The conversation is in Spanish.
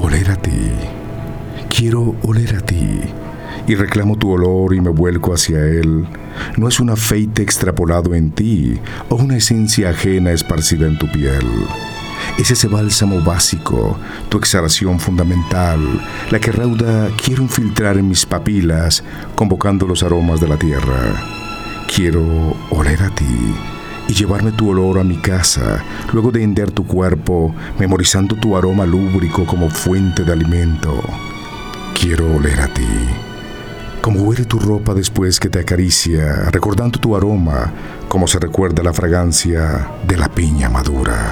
oler a ti. Quiero oler a ti. Y reclamo tu olor y me vuelco hacia él. No es un afeite extrapolado en ti o una esencia ajena esparcida en tu piel. Es ese bálsamo básico, tu exhalación fundamental, la que rauda quiero infiltrar en mis papilas, convocando los aromas de la tierra. Quiero oler a ti y llevarme tu olor a mi casa, luego de hender tu cuerpo, memorizando tu aroma lúbrico como fuente de alimento. Quiero oler a ti como huele tu ropa después que te acaricia, recordando tu aroma, como se recuerda la fragancia de la piña madura.